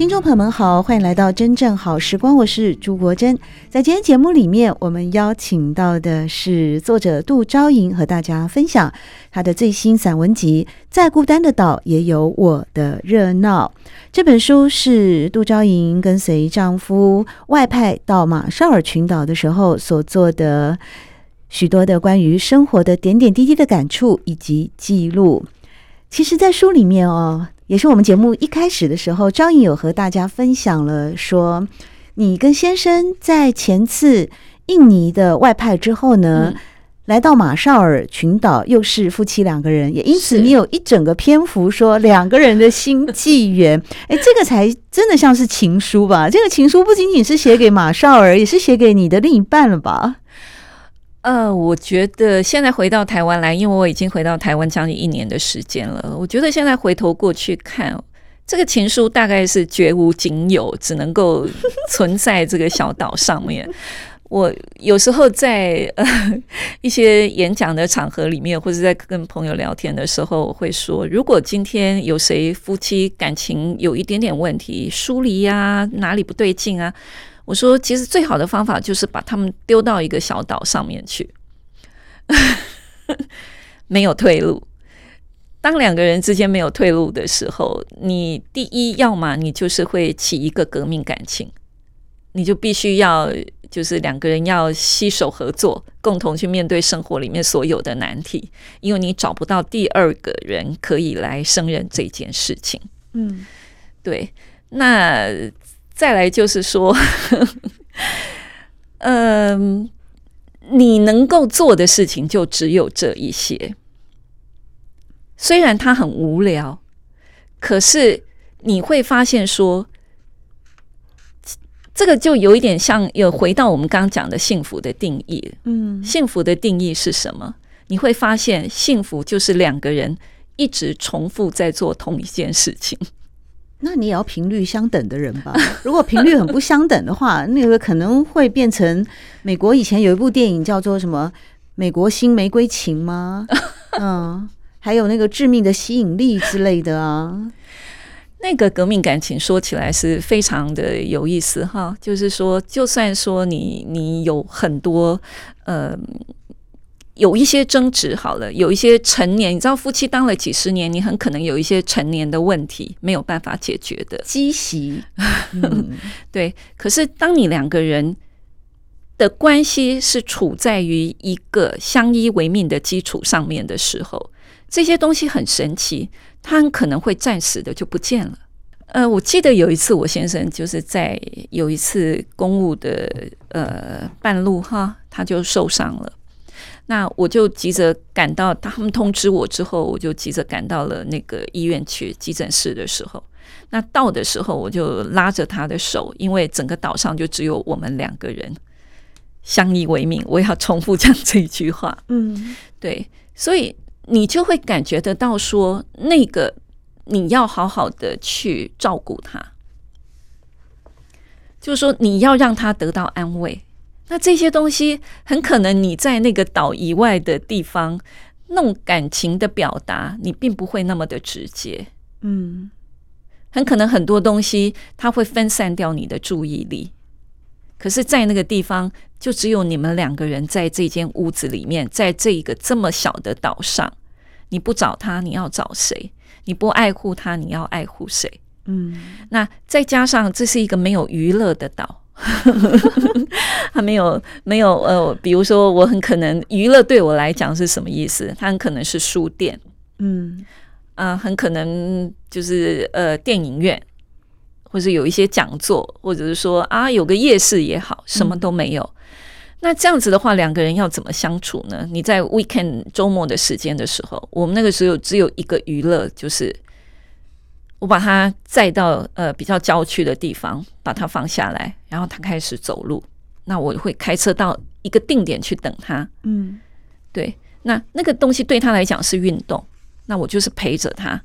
听众朋友们好，欢迎来到真正好时光，我是朱国珍。在今天节目里面，我们邀请到的是作者杜昭莹，和大家分享她的最新散文集《再孤单的岛也有我的热闹》。这本书是杜昭莹跟随丈夫外派到马绍尔群岛的时候所做的许多的关于生活的点点滴滴的感触以及记录。其实，在书里面哦。也是我们节目一开始的时候，张颖有和大家分享了说，你跟先生在前次印尼的外派之后呢，嗯、来到马绍尔群岛，又是夫妻两个人，也因此你有一整个篇幅说两个人的新纪元，哎，这个才真的像是情书吧？这个情书不仅仅是写给马绍尔，也是写给你的另一半了吧？呃，我觉得现在回到台湾来，因为我已经回到台湾将近一年的时间了。我觉得现在回头过去看，这个情书大概是绝无仅有，只能够存在这个小岛上面。我有时候在呃一些演讲的场合里面，或者在跟朋友聊天的时候，我会说，如果今天有谁夫妻感情有一点点问题，疏离呀，哪里不对劲啊？我说，其实最好的方法就是把他们丢到一个小岛上面去，没有退路。当两个人之间没有退路的时候，你第一，要么你就是会起一个革命感情，你就必须要就是两个人要携手合作，共同去面对生活里面所有的难题，因为你找不到第二个人可以来胜任这件事情。嗯，对，那。再来就是说，嗯，你能够做的事情就只有这一些。虽然它很无聊，可是你会发现说，这个就有一点像有回到我们刚刚讲的幸福的定义。嗯，幸福的定义是什么？你会发现，幸福就是两个人一直重复在做同一件事情。那你也要频率相等的人吧？如果频率很不相等的话，那个可能会变成美国以前有一部电影叫做什么《美国新玫瑰情》吗？嗯，还有那个致命的吸引力之类的啊。那个革命感情说起来是非常的有意思哈，就是说，就算说你你有很多呃。有一些争执好了，有一些成年，你知道夫妻当了几十年，你很可能有一些成年的问题没有办法解决的积习。嗯、对，可是当你两个人的关系是处在于一个相依为命的基础上面的时候，这些东西很神奇，它很可能会暂时的就不见了。呃，我记得有一次我先生就是在有一次公务的呃半路哈，他就受伤了。那我就急着赶到，他们通知我之后，我就急着赶到了那个医院去急诊室的时候。那到的时候，我就拉着他的手，因为整个岛上就只有我们两个人相依为命。我要重复讲这一句话，嗯，对，所以你就会感觉得到说，那个你要好好的去照顾他，就是说你要让他得到安慰。那这些东西很可能你在那个岛以外的地方，那种感情的表达，你并不会那么的直接。嗯，很可能很多东西它会分散掉你的注意力。可是，在那个地方，就只有你们两个人在这间屋子里面，在这一个这么小的岛上，你不找他，你要找谁？你不爱护他，你要爱护谁？嗯，那再加上这是一个没有娱乐的岛。他没有没有呃，比如说，我很可能娱乐对我来讲是什么意思？他很可能是书店，嗯啊、呃，很可能就是呃电影院，或者有一些讲座，或者是说啊有个夜市也好，什么都没有。嗯、那这样子的话，两个人要怎么相处呢？你在 weekend 周末的时间的时候，我们那个时候只有一个娱乐，就是我把它载到呃比较郊区的地方，把它放下来，然后他开始走路。那我会开车到一个定点去等他。嗯，对，那那个东西对他来讲是运动，那我就是陪着他。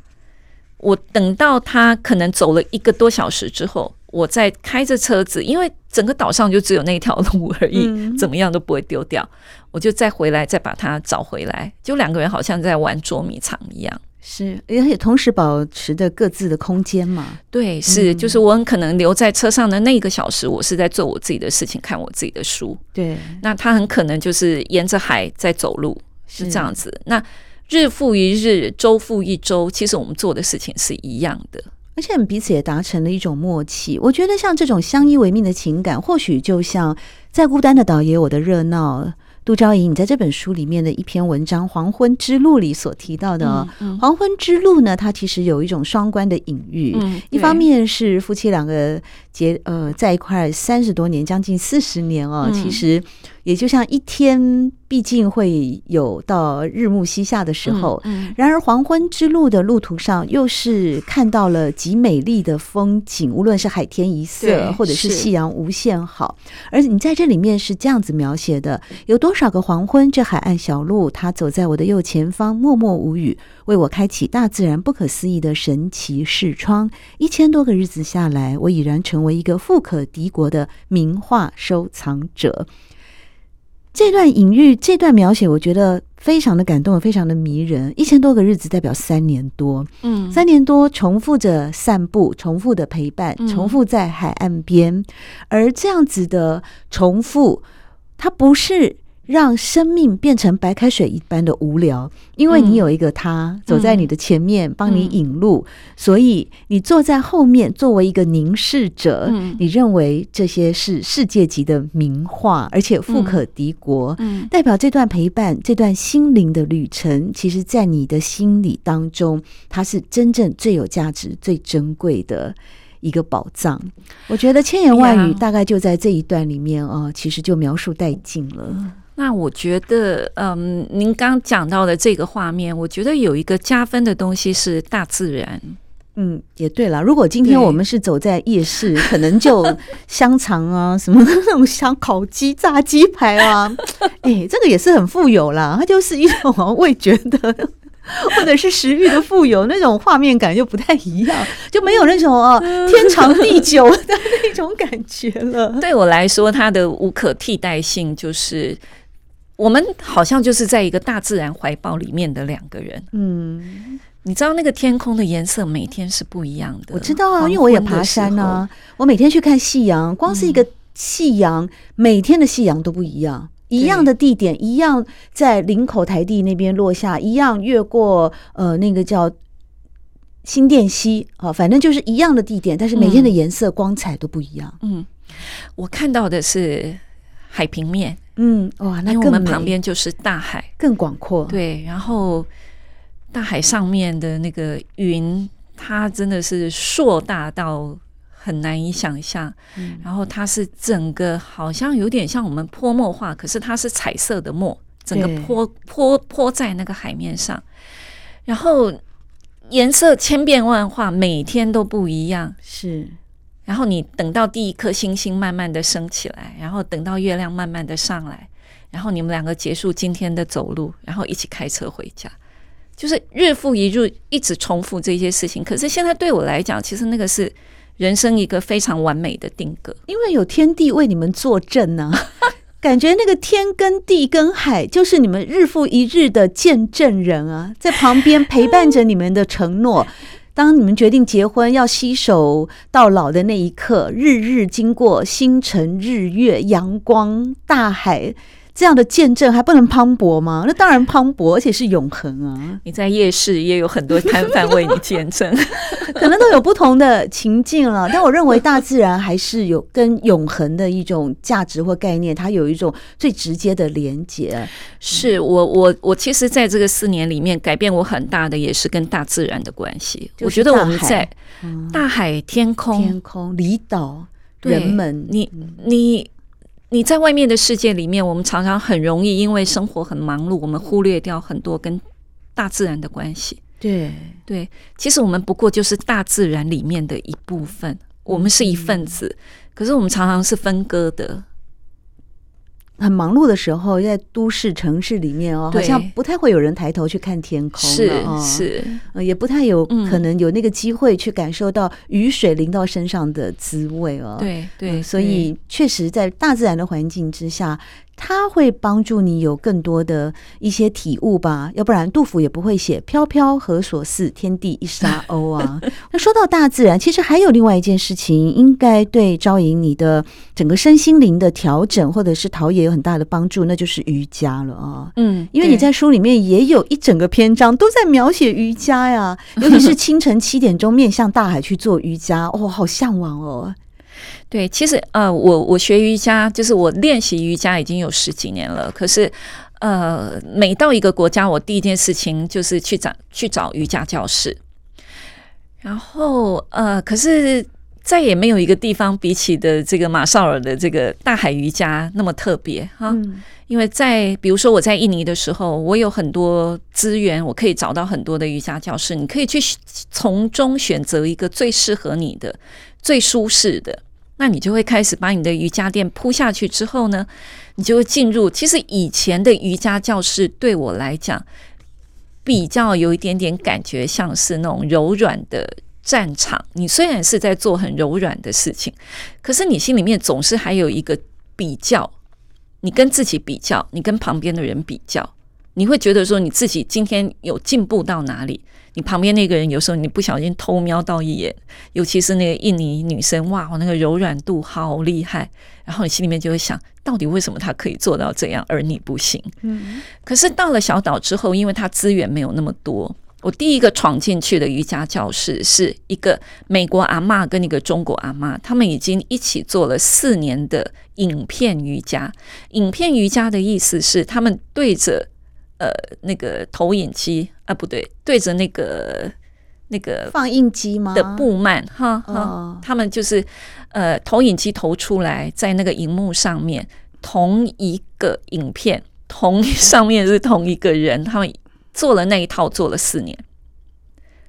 我等到他可能走了一个多小时之后，我再开着车子，因为整个岛上就只有那条路而已，嗯、怎么样都不会丢掉。我就再回来，再把它找回来，就两个人好像在玩捉迷藏一样。是，而且同时保持着各自的空间嘛。对，是，嗯、就是我很可能留在车上的那一个小时，我是在做我自己的事情，看我自己的书。对，那他很可能就是沿着海在走路，是这样子。那日复一日，周复一周，其实我们做的事情是一样的，而且我们彼此也达成了一种默契。我觉得像这种相依为命的情感，或许就像再孤单的岛也有我的热闹。杜昭仪，你在这本书里面的一篇文章《黄昏之路》里所提到的《嗯嗯、黄昏之路》呢，它其实有一种双关的隐喻，嗯、一方面是夫妻两个结呃在一块三十多年，将近四十年哦，嗯、其实。也就像一天，毕竟会有到日暮西下的时候。嗯嗯、然而黄昏之路的路途上，又是看到了极美丽的风景，无论是海天一色，或者是夕阳无限好。而你在这里面是这样子描写的：有多少个黄昏，这海岸小路，他走在我的右前方，默默无语，为我开启大自然不可思议的神奇视窗。一千多个日子下来，我已然成为一个富可敌国的名画收藏者。这段隐喻，这段描写，我觉得非常的感动，非常的迷人。一千多个日子代表三年多，嗯，三年多重复着散步，重复的陪伴，重复在海岸边，嗯、而这样子的重复，它不是。让生命变成白开水一般的无聊，因为你有一个他走在你的前面，帮你引路，所以你坐在后面作为一个凝视者，你认为这些是世界级的名画，而且富可敌国，代表这段陪伴，这段心灵的旅程，其实在你的心里当中，它是真正最有价值、最珍贵的一个宝藏。我觉得千言万语大概就在这一段里面啊，其实就描述殆尽了。那我觉得，嗯，您刚讲到的这个画面，我觉得有一个加分的东西是大自然。嗯，也对了。如果今天我们是走在夜市，可能就 香肠啊，什么那种香烤鸡、炸鸡排啊，哎、欸，这个也是很富有啦。它就是一种味觉的，或者是食欲的富有，那种画面感就不太一样，就没有那种啊天长地久的那种感觉了。对我来说，它的无可替代性就是。我们好像就是在一个大自然怀抱里面的两个人。嗯，你知道那个天空的颜色每天是不一样的。我知道啊，因为我也爬山啊，我每天去看夕阳，光是一个夕阳，嗯、每天的夕阳都不一样。一样的地点，一样在林口台地那边落下，一样越过呃那个叫新店溪啊，反正就是一样的地点，但是每天的颜色光彩都不一样。嗯，我看到的是海平面。嗯，哇，那我们旁边就是大海，更广阔。对，然后大海上面的那个云，它真的是硕大到很难以想象。嗯，然后它是整个好像有点像我们泼墨画，可是它是彩色的墨，整个泼泼泼在那个海面上，然后颜色千变万化，每天都不一样。是。然后你等到第一颗星星慢慢的升起来，然后等到月亮慢慢的上来，然后你们两个结束今天的走路，然后一起开车回家，就是日复一日一直重复这些事情。可是现在对我来讲，其实那个是人生一个非常完美的定格，因为有天地为你们作证呢、啊，感觉那个天跟地跟海就是你们日复一日的见证人啊，在旁边陪伴着你们的承诺。当你们决定结婚，要携手到老的那一刻，日日经过星辰、日月、阳光、大海。这样的见证还不能磅礴吗？那当然磅礴，而且是永恒啊！你在夜市也有很多摊贩为你见证，可能都有不同的情境了。但我认为大自然还是有跟永恒的一种价值或概念，它有一种最直接的连接。是我我我其实在这个四年里面改变我很大的也是跟大自然的关系。我觉得我们在大海、天空、天空、离岛、人们，你你。你在外面的世界里面，我们常常很容易因为生活很忙碌，我们忽略掉很多跟大自然的关系。对对，其实我们不过就是大自然里面的一部分，我们是一份子，嗯、可是我们常常是分割的。很忙碌的时候，在都市城市里面哦，好像不太会有人抬头去看天空，是是，也不太有可能有那个机会去感受到雨水淋到身上的滋味哦。对对，所以确实在大自然的环境之下。它会帮助你有更多的一些体悟吧，要不然杜甫也不会写“飘飘何所似，天地一沙鸥”啊。那说到大自然，其实还有另外一件事情，应该对昭莹你的整个身心灵的调整或者是陶冶有很大的帮助，那就是瑜伽了啊。嗯，因为你在书里面也有一整个篇章都在描写瑜伽呀，尤其是 清晨七点钟面向大海去做瑜伽，哦，好向往哦。对，其实呃，我我学瑜伽，就是我练习瑜伽已经有十几年了。可是，呃，每到一个国家，我第一件事情就是去找去找瑜伽教室。然后，呃，可是再也没有一个地方比起的这个马绍尔的这个大海瑜伽那么特别哈。嗯、因为在比如说我在印尼的时候，我有很多资源，我可以找到很多的瑜伽教室，你可以去从中选择一个最适合你的、最舒适的。那你就会开始把你的瑜伽垫铺下去之后呢，你就会进入。其实以前的瑜伽教室对我来讲，比较有一点点感觉像是那种柔软的战场。你虽然是在做很柔软的事情，可是你心里面总是还有一个比较，你跟自己比较，你跟旁边的人比较，你会觉得说你自己今天有进步到哪里？你旁边那个人有时候你不小心偷瞄到一眼，尤其是那个印尼女生，哇，我那个柔软度好厉害，然后你心里面就会想，到底为什么她可以做到这样，而你不行？嗯，可是到了小岛之后，因为她资源没有那么多，我第一个闯进去的瑜伽教室是一个美国阿妈跟一个中国阿妈，他们已经一起做了四年的影片瑜伽。影片瑜伽的意思是他们对着。呃，那个投影机啊，不对，对着那个那个放映机吗？的布幔哈哈，他们就是呃，投影机投出来，在那个荧幕上面，同一个影片，同上面是同一个人，他们做了那一套，做了四年。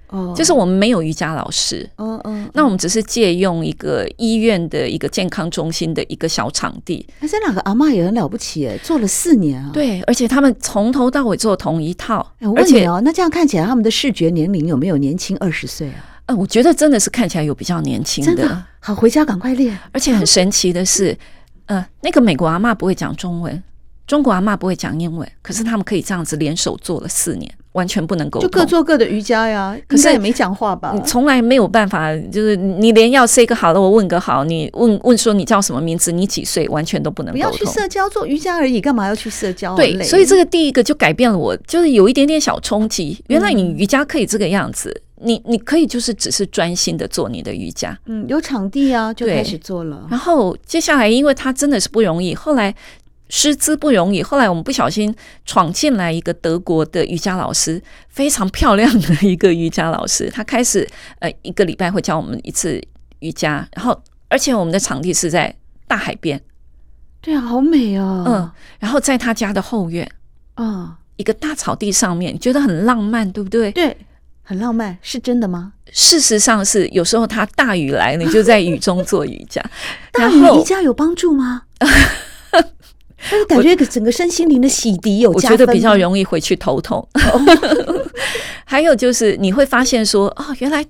哦，就是我们没有瑜伽老师，嗯嗯，那我们只是借用一个医院的一个健康中心的一个小场地。那这两个阿嬷也很了不起诶，做了四年啊。对，而且他们从头到尾做同一套。我问你哦，那这样看起来他们的视觉年龄有没有年轻二十岁啊？呃，我觉得真的是看起来有比较年轻的。真的？好，回家赶快练。而且很神奇的是，呃，那个美国阿嬷不会讲中文，中国阿嬷不会讲英文，可是他们可以这样子联手做了四年。完全不能沟通，就各做各的瑜伽呀。可是也没讲话吧？你从来没有办法，就是你连要 say 个好了，我问个好，你问问说你叫什么名字，你几岁，完全都不能沟通。不要去社交，做瑜伽而已，干嘛要去社交？对，所以这个第一个就改变了我，就是有一点点小冲击。原来你瑜伽可以这个样子，嗯、你你可以就是只是专心的做你的瑜伽。嗯，有场地啊，就开始做了。然后接下来，因为他真的是不容易，后来。师资不容易，后来我们不小心闯进来一个德国的瑜伽老师，非常漂亮的一个瑜伽老师。他开始呃一个礼拜会教我们一次瑜伽，然后而且我们的场地是在大海边。对啊，好美哦。嗯，然后在他家的后院，啊，一个大草地上面，觉得很浪漫，对不对？对，很浪漫，是真的吗？事实上是，有时候他大雨来，你就在雨中做瑜伽。大雨瑜伽有帮助吗？但是感觉整个身心灵的洗涤有加分，我觉得比较容易回去头痛。还有就是你会发现说，哦，原来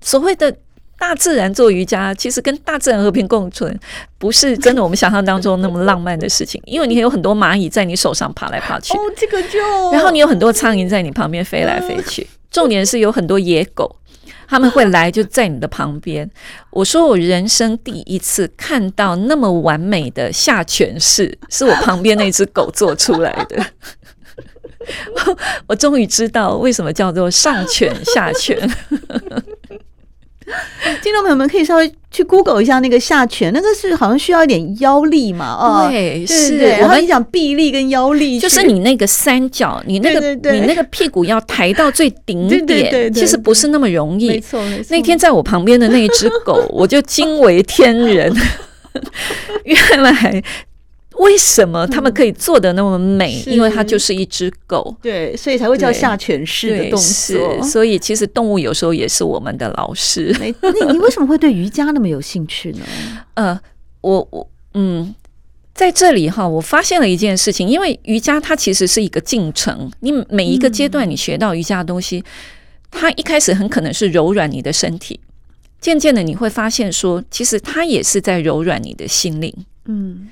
所谓的大自然做瑜伽，其实跟大自然和平共存，不是真的我们想象当中那么浪漫的事情。因为你有很多蚂蚁在你手上爬来爬去，哦，这个就，然后你有很多苍蝇在你旁边飞来飞去，重点是有很多野狗。他们会来就在你的旁边。我说我人生第一次看到那么完美的下犬式，是我旁边那只狗做出来的。我终于知道为什么叫做上犬下犬。听众朋友们可以稍微去 Google 一下那个下犬，那个是好像需要一点腰力嘛？哦，对，对是。然后你讲臂力跟腰力，就是你那个三角，你那个你那个屁股要抬到最顶点，其实不是那么容易。没错，没错。那天在我旁边的那一只狗，我就惊为天人。原来。为什么他们可以做的那么美？嗯、因为它就是一只狗，对，所以才会叫下犬式的动作。所以其实动物有时候也是我们的老师。你你为什么会对瑜伽那么有兴趣呢？呃，我我嗯，在这里哈，我发现了一件事情，因为瑜伽它其实是一个进程，你每一个阶段你学到瑜伽的东西，嗯、它一开始很可能是柔软你的身体，渐渐的你会发现说，其实它也是在柔软你的心灵。嗯。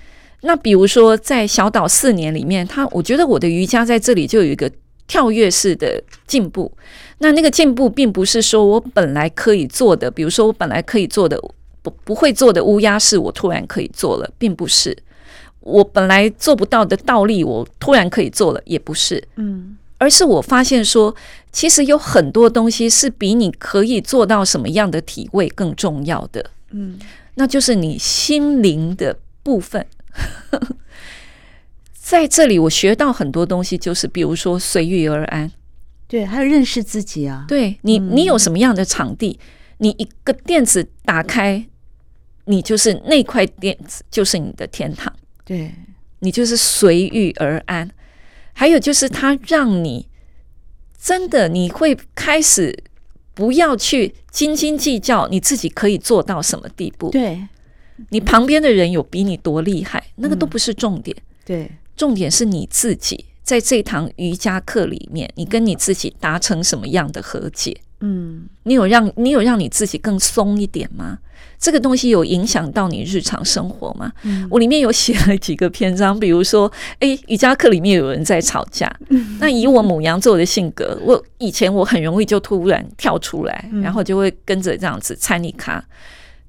那比如说，在小岛四年里面，他我觉得我的瑜伽在这里就有一个跳跃式的进步。那那个进步并不是说我本来可以做的，比如说我本来可以做的不不会做的乌鸦式，我突然可以做了，并不是。我本来做不到的倒立，我突然可以做了，也不是。嗯，而是我发现说，其实有很多东西是比你可以做到什么样的体位更重要的。嗯，那就是你心灵的部分。在这里，我学到很多东西，就是比如说随遇而安，对，还有认识自己啊。对你，你有什么样的场地，嗯、你一个垫子打开，你就是那块垫子，就是你的天堂。对，你就是随遇而安。还有就是，它让你真的，你会开始不要去斤斤计较，你自己可以做到什么地步。对。你旁边的人有比你多厉害，那个都不是重点。嗯、对，重点是你自己在这堂瑜伽课里面，你跟你自己达成什么样的和解？嗯，你有让你有让你自己更松一点吗？这个东西有影响到你日常生活吗？嗯、我里面有写了几个篇章，比如说，诶，瑜伽课里面有人在吵架，嗯、那以我母羊座的性格，我以前我很容易就突然跳出来，然后就会跟着这样子参与卡。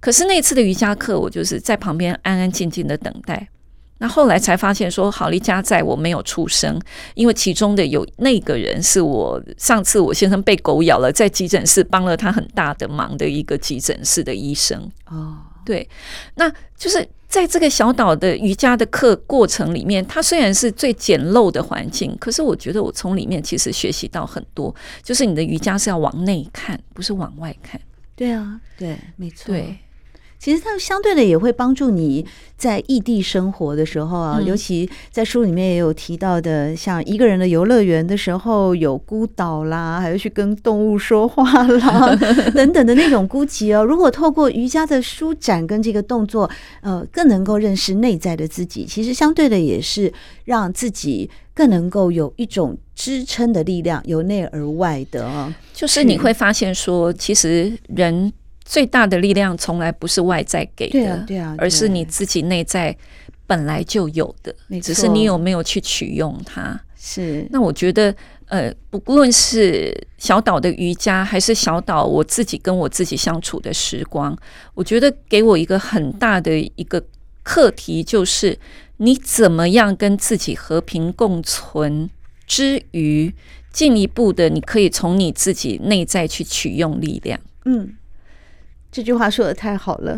可是那次的瑜伽课，我就是在旁边安安静静的等待。那后来才发现说，好利家在我没有出声，因为其中的有那个人是我上次我先生被狗咬了，在急诊室帮了他很大的忙的一个急诊室的医生。哦，对，那就是在这个小岛的瑜伽的课过程里面，它虽然是最简陋的环境，可是我觉得我从里面其实学习到很多，就是你的瑜伽是要往内看，不是往外看。对啊，对，没错。对。其实它相对的也会帮助你在异地生活的时候啊，嗯、尤其在书里面也有提到的，像一个人的游乐园的时候，有孤岛啦，还有去跟动物说话啦 等等的那种孤寂哦。如果透过瑜伽的舒展跟这个动作，呃，更能够认识内在的自己，其实相对的也是让自己更能够有一种支撑的力量，由内而外的啊。就是你会发现说，其实人。最大的力量从来不是外在给的，对啊，对啊，而是你自己内在本来就有的，只是你有没有去取用它。是，那我觉得，呃，不论是小岛的瑜伽，还是小岛我自己跟我自己相处的时光，我觉得给我一个很大的一个课题，就是你怎么样跟自己和平共存之余，进一步的，你可以从你自己内在去取用力量。嗯。这句话说的太好了，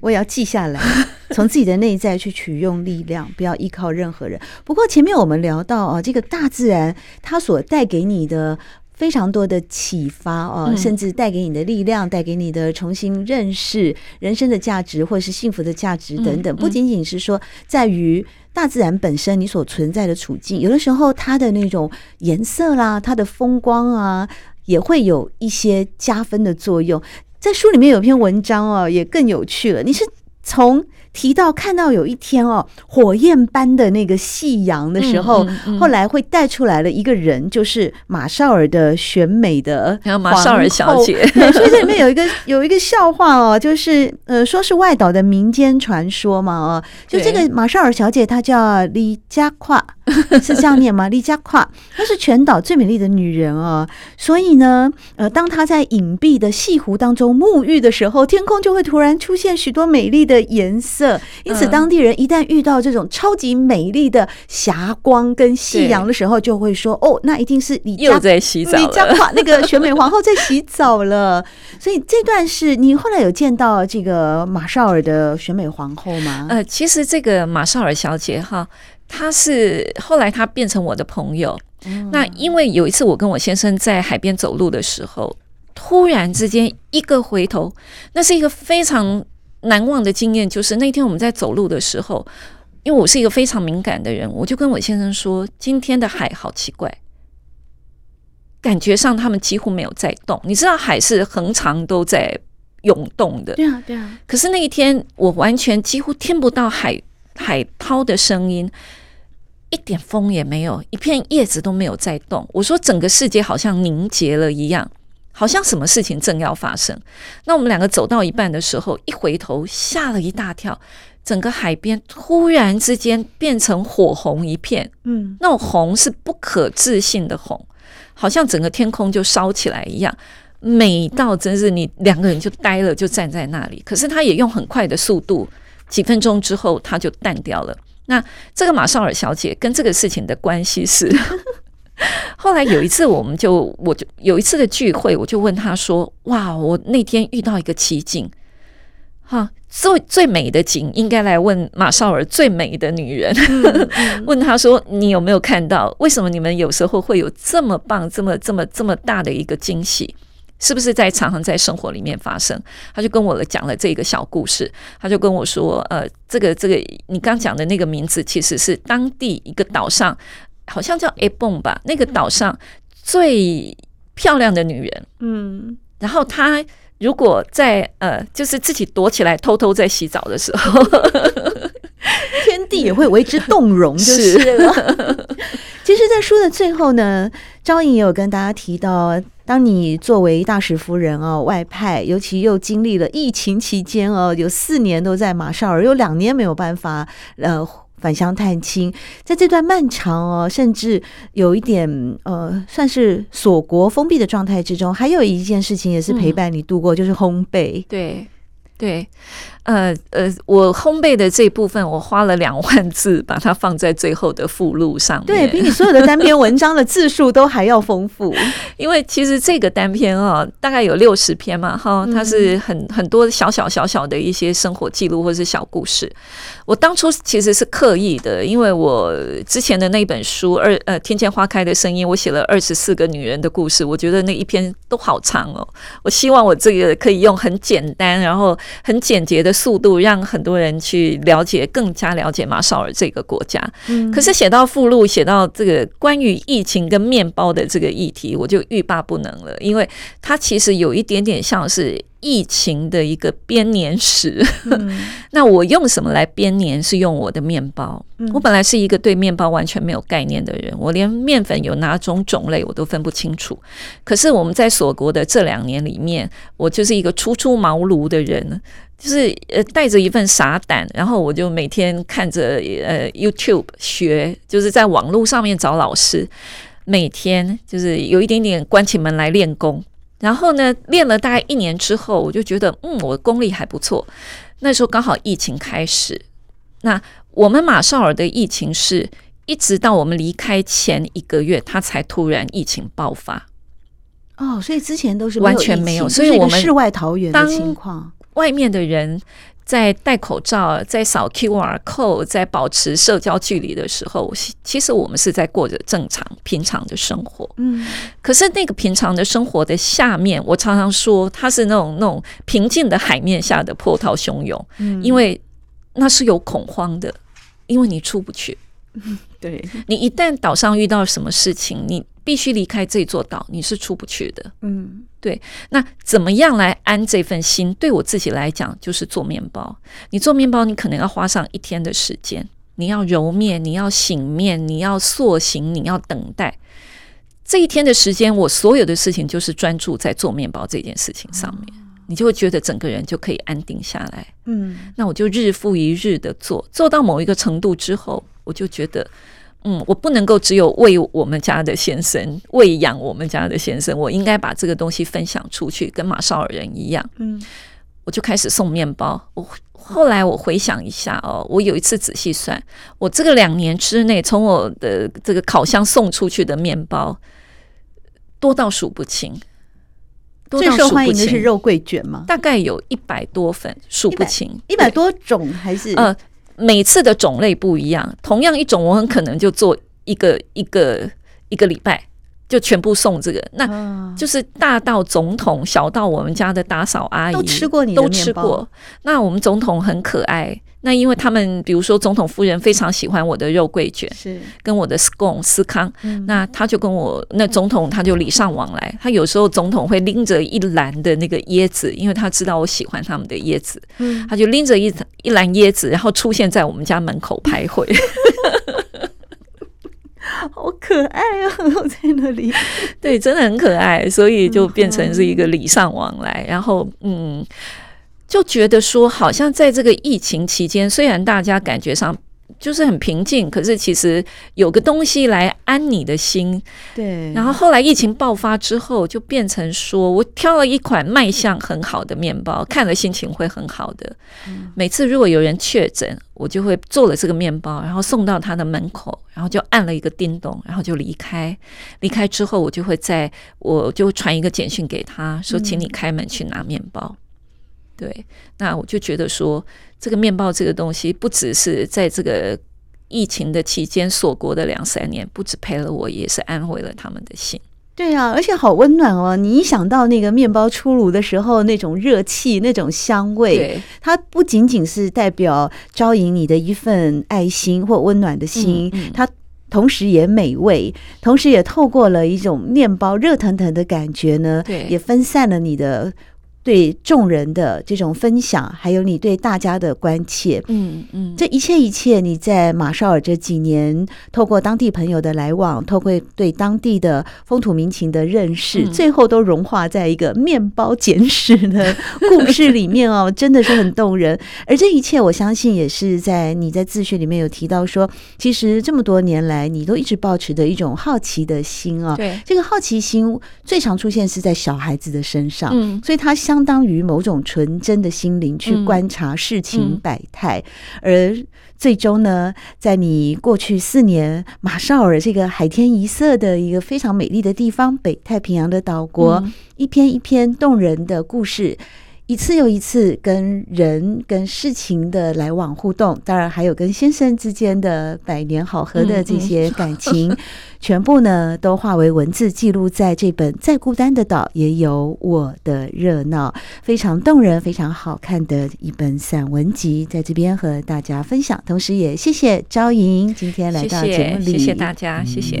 我也要记下来。从自己的内在去取用力量，不要依靠任何人。不过前面我们聊到啊，这个大自然它所带给你的非常多的启发啊，甚至带给你的力量，带给你的重新认识人生的价值，或者是幸福的价值等等。不仅仅是说在于大自然本身你所存在的处境，有的时候它的那种颜色啦，它的风光啊，也会有一些加分的作用。在书里面有篇文章哦，也更有趣了。你是从提到看到有一天哦，火焰般的那个夕阳的时候，嗯嗯嗯、后来会带出来了一个人，就是马绍尔的选美的还有马绍尔小姐。所以这里面有一个有一个笑话哦，就是呃，说是外岛的民间传说嘛哦，就这个马绍尔小姐她叫李佳跨。是这样念吗？丽佳跨，她是全岛最美丽的女人啊！所以呢，呃，当她在隐蔽的西湖当中沐浴的时候，天空就会突然出现许多美丽的颜色。因此，当地人一旦遇到这种超级美丽的霞光跟夕阳的时候，就会说：“哦，那一定是李佳又在洗澡，丽佳跨那个选美皇后在洗澡了。”所以这段是你后来有见到这个马绍尔的选美皇后吗？呃，其实这个马绍尔小姐哈。他是后来他变成我的朋友，嗯、那因为有一次我跟我先生在海边走路的时候，突然之间一个回头，那是一个非常难忘的经验就是那天我们在走路的时候，因为我是一个非常敏感的人，我就跟我先生说：“今天的海好奇怪，感觉上他们几乎没有在动。你知道海是恒常都在涌动的，对啊，对啊。可是那一天我完全几乎听不到海海涛的声音，一点风也没有，一片叶子都没有在动。我说整个世界好像凝结了一样。”好像什么事情正要发生，那我们两个走到一半的时候，一回头吓了一大跳，整个海边突然之间变成火红一片，嗯，那种红是不可置信的红，好像整个天空就烧起来一样，美到真是你两个人就呆了，就站在那里。可是他也用很快的速度，几分钟之后他就淡掉了。那这个马绍尔小姐跟这个事情的关系是。后来有一次，我们就我就有一次的聚会，我就问她说：“哇，我那天遇到一个奇景，哈，最最美的景应该来问马绍尔最美的女人。问她说，你有没有看到？为什么你们有时候会有这么棒、这么这么这么大的一个惊喜？是不是在常常在生活里面发生？”他就跟我讲了这个小故事。他就跟我说：“呃，这个这个，你刚讲的那个名字，其实是当地一个岛上。”好像叫 A 蹦吧，那个岛上最漂亮的女人。嗯，然后她如果在呃，就是自己躲起来偷偷在洗澡的时候，天地也会为之动容，就是了。是 其实，在书的最后呢，昭颖也有跟大家提到，当你作为大使夫人哦，外派，尤其又经历了疫情期间哦，有四年都在马绍尔，有两年没有办法呃。返乡探亲，在这段漫长哦，甚至有一点呃，算是锁国封闭的状态之中，还有一件事情也是陪伴你度过，嗯、就是烘焙。对，对。呃呃，我烘焙的这部分，我花了两万字把它放在最后的附录上面，对，比你所有的单篇文章的字数都还要丰富。因为其实这个单篇啊，大概有六十篇嘛，哈，它是很很多小小小小的一些生活记录或是小故事。我当初其实是刻意的，因为我之前的那本书二呃《天见花开的声音》，我写了二十四个女人的故事，我觉得那一篇都好长哦。我希望我这个可以用很简单，然后很简洁的。速度让很多人去了解，更加了解马绍尔这个国家。嗯，可是写到附录，写到这个关于疫情跟面包的这个议题，我就欲罢不能了，因为它其实有一点点像是。疫情的一个编年史，嗯、那我用什么来编年？是用我的面包。嗯、我本来是一个对面包完全没有概念的人，我连面粉有哪种种类我都分不清楚。可是我们在锁国的这两年里面，我就是一个初出茅庐的人，就是呃带着一份傻胆，然后我就每天看着呃 YouTube 学，就是在网络上面找老师，每天就是有一点点关起门来练功。然后呢，练了大概一年之后，我就觉得，嗯，我的功力还不错。那时候刚好疫情开始，那我们马绍尔的疫情是一直到我们离开前一个月，他才突然疫情爆发。哦，所以之前都是完全没有，所以我们世外桃源的情况，外面的人。在戴口罩、在扫 QR code、在保持社交距离的时候，其实我们是在过着正常、平常的生活。嗯，可是那个平常的生活的下面，我常常说，它是那种那种平静的海面下的波涛汹涌。嗯，因为那是有恐慌的，因为你出不去。对，你一旦岛上遇到什么事情，你必须离开这座岛，你是出不去的。嗯，对。那怎么样来安这份心？对我自己来讲，就是做面包。你做面包，你可能要花上一天的时间。你要揉面，你要醒面，你要塑形，你要等待。这一天的时间，我所有的事情就是专注在做面包这件事情上面。嗯，你就会觉得整个人就可以安定下来。嗯，那我就日复一日的做，做到某一个程度之后。我就觉得，嗯，我不能够只有喂我们家的先生，喂养我们家的先生，我应该把这个东西分享出去，跟马绍尔人一样。嗯，我就开始送面包。我后来我回想一下哦，我有一次仔细算，我这个两年之内，从我的这个烤箱送出去的面包多到数不清。最受欢迎的是肉桂卷吗？大概有一百多份，数不清，一百多种还是呃。每次的种类不一样，同样一种我很可能就做一个一个一个礼拜，就全部送这个，那就是大到总统，小到我们家的打扫阿姨都吃过你的面包，都吃过。那我们总统很可爱，那因为他们比如说总统夫人非常喜欢我的肉桂卷，是。跟我的 scone 司康，嗯、那他就跟我那总统他就礼尚往来，他有时候总统会拎着一篮的那个椰子，因为他知道我喜欢他们的椰子，嗯、他就拎着一一篮椰子，然后出现在我们家门口开会。好可爱啊！在那里，对，真的很可爱，所以就变成是一个礼尚往来。然后，嗯，就觉得说，好像在这个疫情期间，虽然大家感觉上。就是很平静，可是其实有个东西来安你的心。对。然后后来疫情爆发之后，就变成说我挑了一款卖相很好的面包，看了心情会很好的。嗯。每次如果有人确诊，我就会做了这个面包，然后送到他的门口，然后就按了一个叮咚，然后就离开。离开之后，我就会在我就传一个简讯给他说，请你开门去拿面包。嗯。对，那我就觉得说，这个面包这个东西，不只是在这个疫情的期间锁国的两三年，不止陪了我，也是安慰了他们的心。对啊，而且好温暖哦！你一想到那个面包出炉的时候，那种热气、那种香味，它不仅仅是代表招引你的一份爱心或温暖的心，嗯嗯、它同时也美味，同时也透过了一种面包热腾腾的感觉呢，对，也分散了你的。对众人的这种分享，还有你对大家的关切，嗯嗯，这一切一切，你在马绍尔这几年，透过当地朋友的来往，透过对当地的风土民情的认识，嗯、最后都融化在一个面包简史的故事里面哦，真的是很动人。而这一切，我相信也是在你在自序里面有提到说，其实这么多年来，你都一直保持的一种好奇的心啊。对，这个好奇心最常出现是在小孩子的身上，嗯，所以他。相当于某种纯真的心灵去观察事情百态，嗯嗯、而最终呢，在你过去四年马绍尔这个海天一色的一个非常美丽的地方，北太平洋的岛国，嗯、一篇一篇动人的故事。一次又一次跟人跟事情的来往互动，当然还有跟先生之间的百年好合的这些感情，嗯嗯、全部呢都化为文字记录在这本《再孤单的岛也有我的热闹》，非常动人、非常好看的一本散文集，在这边和大家分享。同时也谢谢昭莹今天来到节目里，谢谢大家，谢谢。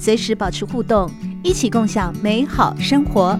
随时保持互动，一起共享美好生活。